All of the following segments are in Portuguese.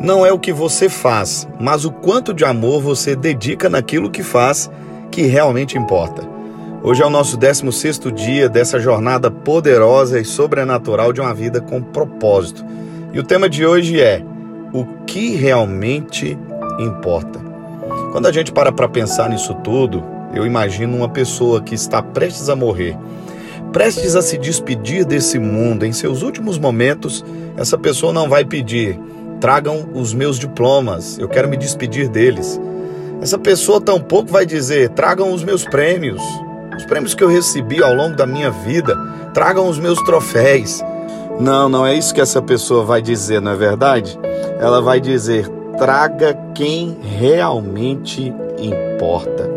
Não é o que você faz, mas o quanto de amor você dedica naquilo que faz que realmente importa. Hoje é o nosso 16º dia dessa jornada poderosa e sobrenatural de uma vida com propósito. E o tema de hoje é o que realmente importa. Quando a gente para para pensar nisso tudo, eu imagino uma pessoa que está prestes a morrer, prestes a se despedir desse mundo em seus últimos momentos, essa pessoa não vai pedir Tragam os meus diplomas, eu quero me despedir deles. Essa pessoa tampouco vai dizer: tragam os meus prêmios, os prêmios que eu recebi ao longo da minha vida, tragam os meus troféus. Não, não é isso que essa pessoa vai dizer, não é verdade? Ela vai dizer: traga quem realmente importa.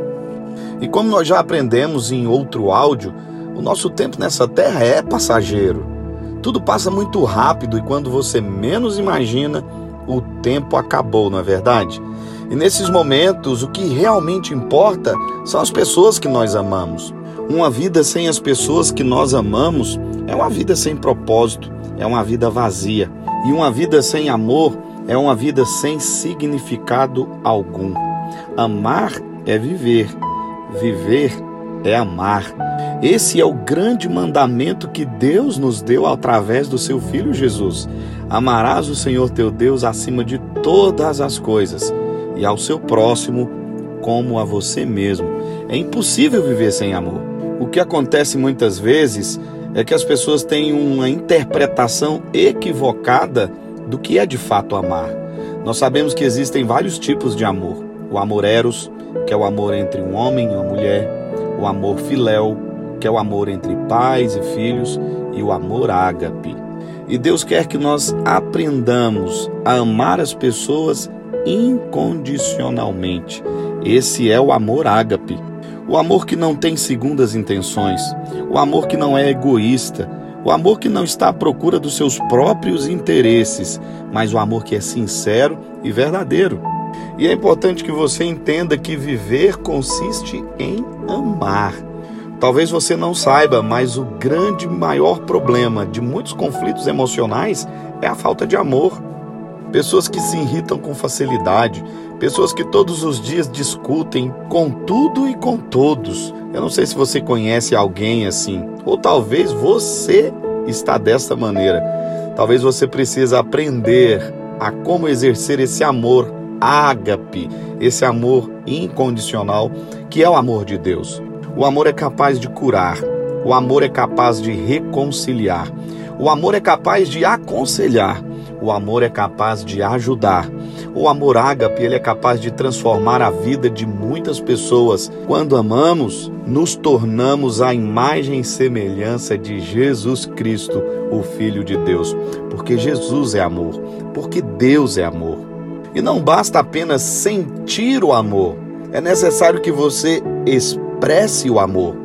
E como nós já aprendemos em outro áudio, o nosso tempo nessa terra é passageiro. Tudo passa muito rápido e quando você menos imagina, o tempo acabou, não é verdade? E nesses momentos, o que realmente importa são as pessoas que nós amamos. Uma vida sem as pessoas que nós amamos é uma vida sem propósito, é uma vida vazia. E uma vida sem amor é uma vida sem significado algum. Amar é viver, viver é amar. Esse é o grande mandamento que Deus nos deu através do seu Filho Jesus. Amarás o Senhor teu Deus acima de todas as coisas e ao seu próximo como a você mesmo. É impossível viver sem amor. O que acontece muitas vezes é que as pessoas têm uma interpretação equivocada do que é de fato amar. Nós sabemos que existem vários tipos de amor. O amor eros, que é o amor entre um homem e uma mulher, o amor filéu, que é o amor entre pais e filhos, e o amor ágape. E Deus quer que nós aprendamos a amar as pessoas incondicionalmente. Esse é o amor ágape. O amor que não tem segundas intenções, o amor que não é egoísta, o amor que não está à procura dos seus próprios interesses, mas o amor que é sincero e verdadeiro. E é importante que você entenda que viver consiste em amar. Talvez você não saiba, mas o grande maior problema de muitos conflitos emocionais é a falta de amor. Pessoas que se irritam com facilidade, pessoas que todos os dias discutem com tudo e com todos. Eu não sei se você conhece alguém assim, ou talvez você está dessa maneira. Talvez você precise aprender a como exercer esse amor ágape, esse amor incondicional, que é o amor de Deus. O amor é capaz de curar, o amor é capaz de reconciliar, o amor é capaz de aconselhar, o amor é capaz de ajudar. O amor ágape, ele é capaz de transformar a vida de muitas pessoas. Quando amamos, nos tornamos a imagem e semelhança de Jesus Cristo, o Filho de Deus, porque Jesus é amor, porque Deus é amor. E não basta apenas sentir o amor, é necessário que você expresse o amor.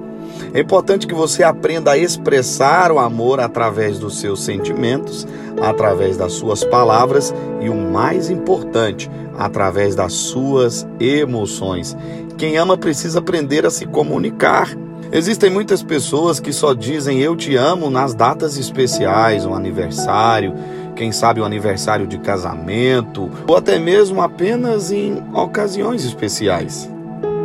É importante que você aprenda a expressar o amor através dos seus sentimentos, através das suas palavras e, o mais importante, através das suas emoções. Quem ama precisa aprender a se comunicar. Existem muitas pessoas que só dizem eu te amo nas datas especiais, um aniversário, quem sabe o um aniversário de casamento, ou até mesmo apenas em ocasiões especiais.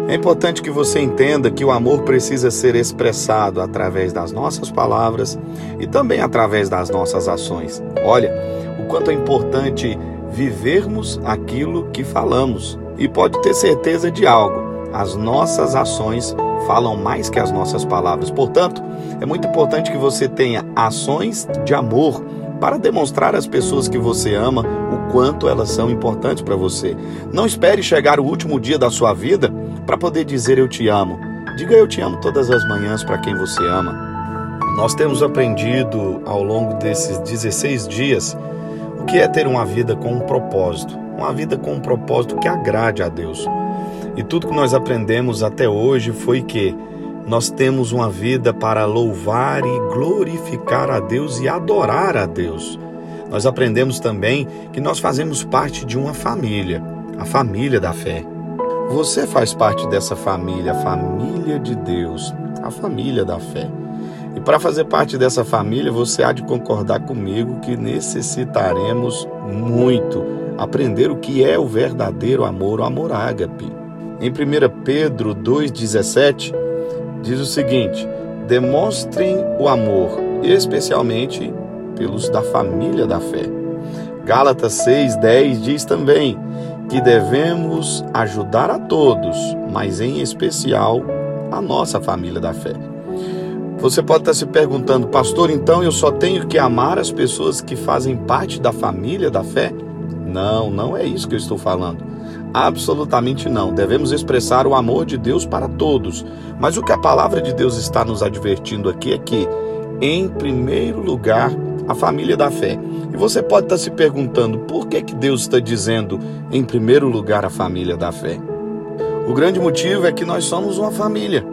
É importante que você entenda que o amor precisa ser expressado através das nossas palavras e também através das nossas ações. Olha, o quanto é importante vivermos aquilo que falamos. E pode ter certeza de algo: as nossas ações falam mais que as nossas palavras. Portanto, é muito importante que você tenha ações de amor para demonstrar às pessoas que você ama o quanto elas são importantes para você. Não espere chegar o último dia da sua vida para poder dizer eu te amo. Diga eu te amo todas as manhãs para quem você ama. Nós temos aprendido ao longo desses 16 dias o que é ter uma vida com um propósito, uma vida com um propósito que agrade a Deus. E tudo que nós aprendemos até hoje foi que nós temos uma vida para louvar e glorificar a Deus e adorar a Deus. Nós aprendemos também que nós fazemos parte de uma família, a família da fé. Você faz parte dessa família, a família de Deus, a família da fé. E para fazer parte dessa família, você há de concordar comigo que necessitaremos muito aprender o que é o verdadeiro amor, o amor ágape. Em 1 Pedro 2,17, diz o seguinte: demonstrem o amor, especialmente pelos da família da fé. Gálatas 6,10 diz também que devemos ajudar a todos, mas em especial a nossa família da fé. Você pode estar se perguntando, pastor, então eu só tenho que amar as pessoas que fazem parte da família da fé? Não, não é isso que eu estou falando. Absolutamente não. Devemos expressar o amor de Deus para todos. Mas o que a palavra de Deus está nos advertindo aqui é que, em primeiro lugar, a família da fé. E você pode estar se perguntando por que, que Deus está dizendo, em primeiro lugar, a família da fé. O grande motivo é que nós somos uma família.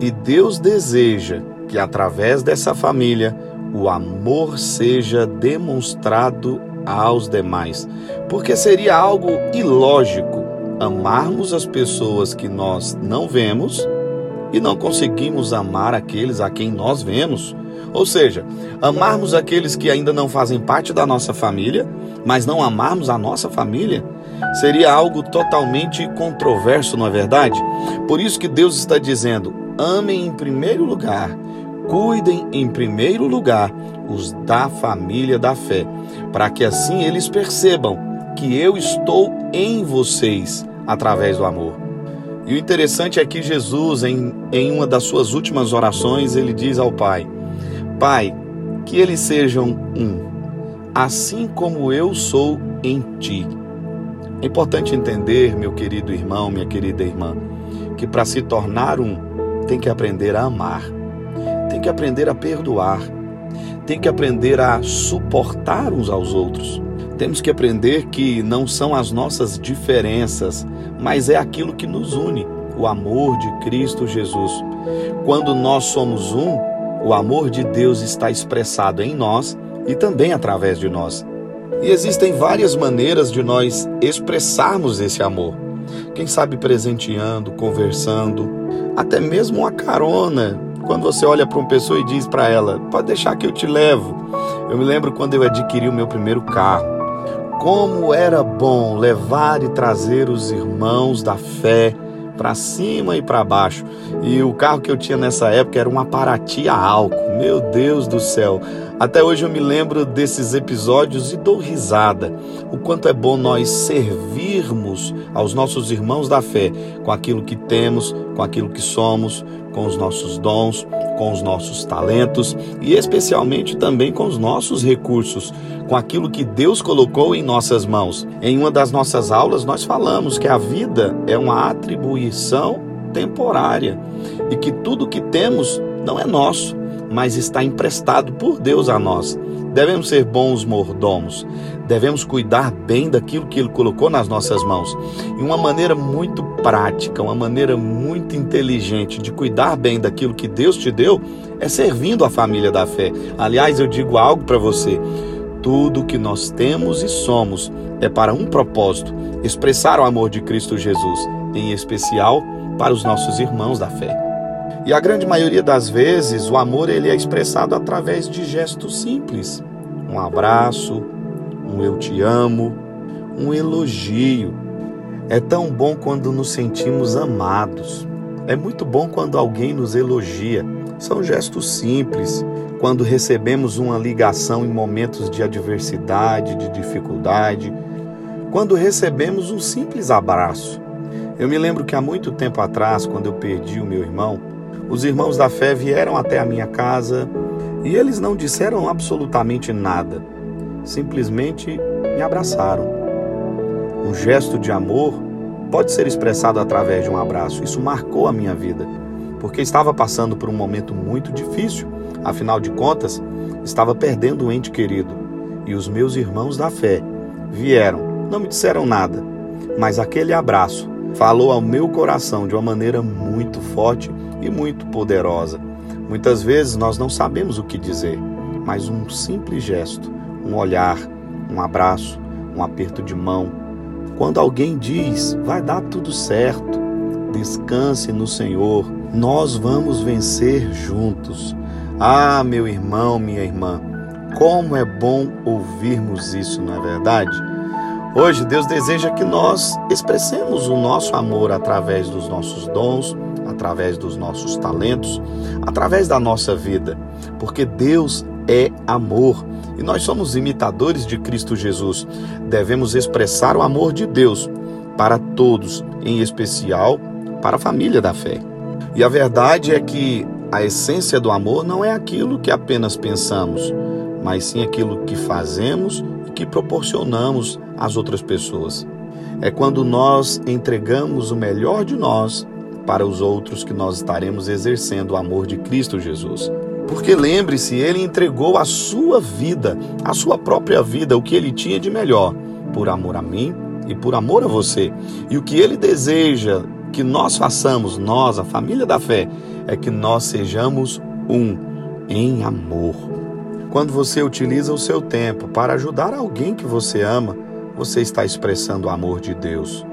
E Deus deseja que através dessa família o amor seja demonstrado aos demais, porque seria algo ilógico amarmos as pessoas que nós não vemos e não conseguimos amar aqueles a quem nós vemos. Ou seja, amarmos aqueles que ainda não fazem parte da nossa família, mas não amarmos a nossa família, seria algo totalmente controverso, não é verdade? Por isso que Deus está dizendo: amem em primeiro lugar cuidem em primeiro lugar os da família da fé, para que assim eles percebam que eu estou em vocês através do amor. E o interessante é que Jesus, em, em uma das suas últimas orações, ele diz ao Pai: Pai, que eles sejam um, assim como eu sou em ti. É importante entender, meu querido irmão, minha querida irmã, que para se tornar um, tem que aprender a amar tem que aprender a perdoar, tem que aprender a suportar uns aos outros. Temos que aprender que não são as nossas diferenças, mas é aquilo que nos une, o amor de Cristo Jesus. Quando nós somos um, o amor de Deus está expressado em nós e também através de nós. E existem várias maneiras de nós expressarmos esse amor. Quem sabe presenteando, conversando, até mesmo uma carona quando você olha para uma pessoa e diz para ela: pode deixar que eu te levo. Eu me lembro quando eu adquiri o meu primeiro carro. Como era bom levar e trazer os irmãos da fé para cima e para baixo. E o carro que eu tinha nessa época era um Paraty a álcool. Meu Deus do céu. Até hoje eu me lembro desses episódios e dou risada. O quanto é bom nós servirmos aos nossos irmãos da fé com aquilo que temos, com aquilo que somos, com os nossos dons, com os nossos talentos e especialmente também com os nossos recursos, com aquilo que Deus colocou em nossas mãos. Em uma das nossas aulas nós falamos que a vida é uma atribuição temporária e que tudo que temos não é nosso, mas está emprestado por Deus a nós. Devemos ser bons mordomos, devemos cuidar bem daquilo que Ele colocou nas nossas mãos. E uma maneira muito prática, uma maneira muito inteligente de cuidar bem daquilo que Deus te deu é servindo a família da fé. Aliás, eu digo algo para você: tudo que nós temos e somos é para um propósito: expressar o amor de Cristo Jesus, em especial para os nossos irmãos da fé. E a grande maioria das vezes o amor ele é expressado através de gestos simples. Um abraço, um eu te amo, um elogio. É tão bom quando nos sentimos amados. É muito bom quando alguém nos elogia. São gestos simples. Quando recebemos uma ligação em momentos de adversidade, de dificuldade. Quando recebemos um simples abraço. Eu me lembro que há muito tempo atrás, quando eu perdi o meu irmão, os irmãos da fé vieram até a minha casa e eles não disseram absolutamente nada, simplesmente me abraçaram. Um gesto de amor pode ser expressado através de um abraço. Isso marcou a minha vida, porque estava passando por um momento muito difícil. Afinal de contas, estava perdendo um ente querido. E os meus irmãos da fé vieram, não me disseram nada, mas aquele abraço falou ao meu coração de uma maneira muito forte e muito poderosa. Muitas vezes nós não sabemos o que dizer, mas um simples gesto, um olhar, um abraço, um aperto de mão. Quando alguém diz, vai dar tudo certo, descanse no Senhor, nós vamos vencer juntos. Ah, meu irmão, minha irmã, como é bom ouvirmos isso, não é verdade? Hoje, Deus deseja que nós expressemos o nosso amor através dos nossos dons, através dos nossos talentos, através da nossa vida, porque Deus é amor e nós somos imitadores de Cristo Jesus. Devemos expressar o amor de Deus para todos, em especial para a família da fé. E a verdade é que a essência do amor não é aquilo que apenas pensamos, mas sim aquilo que fazemos que proporcionamos às outras pessoas. É quando nós entregamos o melhor de nós para os outros que nós estaremos exercendo o amor de Cristo Jesus. Porque lembre-se, ele entregou a sua vida, a sua própria vida, o que ele tinha de melhor, por amor a mim e por amor a você. E o que ele deseja que nós façamos, nós, a família da fé, é que nós sejamos um em amor. Quando você utiliza o seu tempo para ajudar alguém que você ama, você está expressando o amor de Deus.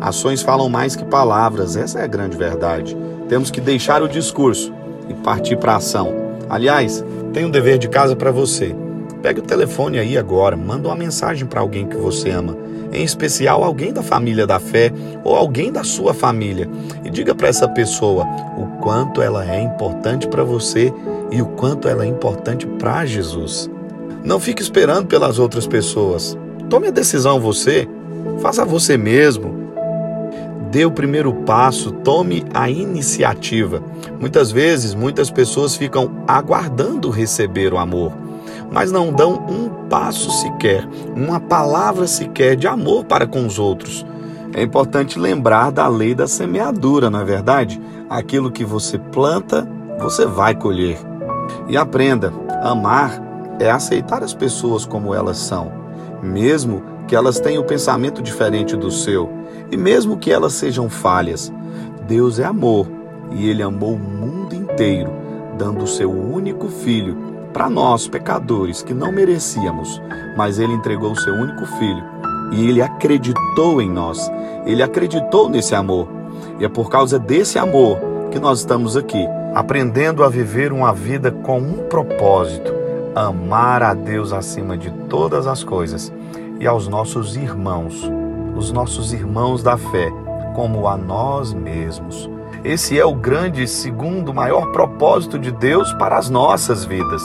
Ações falam mais que palavras, essa é a grande verdade. Temos que deixar o discurso e partir para a ação. Aliás, tem um dever de casa para você. Pegue o telefone aí agora, manda uma mensagem para alguém que você ama, em especial alguém da família da fé ou alguém da sua família, e diga para essa pessoa o quanto ela é importante para você e o quanto ela é importante para Jesus. Não fique esperando pelas outras pessoas. Tome a decisão você, faça você mesmo dê o primeiro passo, tome a iniciativa. Muitas vezes, muitas pessoas ficam aguardando receber o amor, mas não dão um passo sequer, uma palavra sequer de amor para com os outros. É importante lembrar da lei da semeadura, não é verdade? Aquilo que você planta, você vai colher. E aprenda: amar é aceitar as pessoas como elas são, mesmo que elas tenham o pensamento diferente do seu, e mesmo que elas sejam falhas. Deus é amor e Ele amou o mundo inteiro, dando o seu único filho para nós, pecadores, que não merecíamos, mas Ele entregou o seu único filho e Ele acreditou em nós, Ele acreditou nesse amor. E é por causa desse amor que nós estamos aqui, aprendendo a viver uma vida com um propósito: amar a Deus acima de todas as coisas e aos nossos irmãos, os nossos irmãos da fé, como a nós mesmos. Esse é o grande, segundo, maior propósito de Deus para as nossas vidas.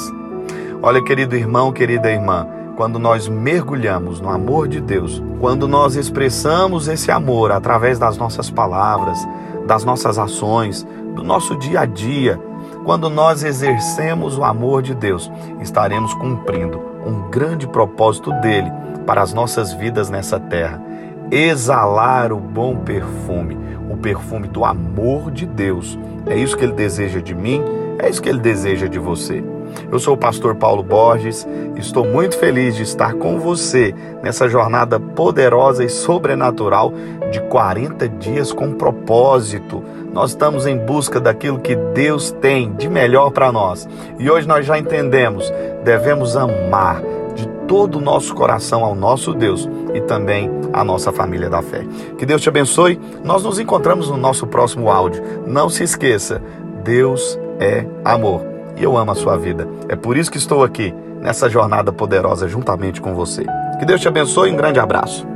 Olha, querido irmão, querida irmã, quando nós mergulhamos no amor de Deus, quando nós expressamos esse amor através das nossas palavras, das nossas ações, do nosso dia a dia, quando nós exercemos o amor de Deus, estaremos cumprindo um grande propósito dele para as nossas vidas nessa terra. Exalar o bom perfume, o perfume do amor de Deus. É isso que ele deseja de mim, é isso que ele deseja de você. Eu sou o pastor Paulo Borges, estou muito feliz de estar com você nessa jornada poderosa e sobrenatural de 40 dias com propósito. Nós estamos em busca daquilo que Deus tem de melhor para nós. E hoje nós já entendemos, devemos amar de todo o nosso coração ao nosso Deus e também à nossa família da fé. Que Deus te abençoe. Nós nos encontramos no nosso próximo áudio. Não se esqueça, Deus é amor e eu amo a sua vida. É por isso que estou aqui nessa jornada poderosa juntamente com você. Que Deus te abençoe e um grande abraço.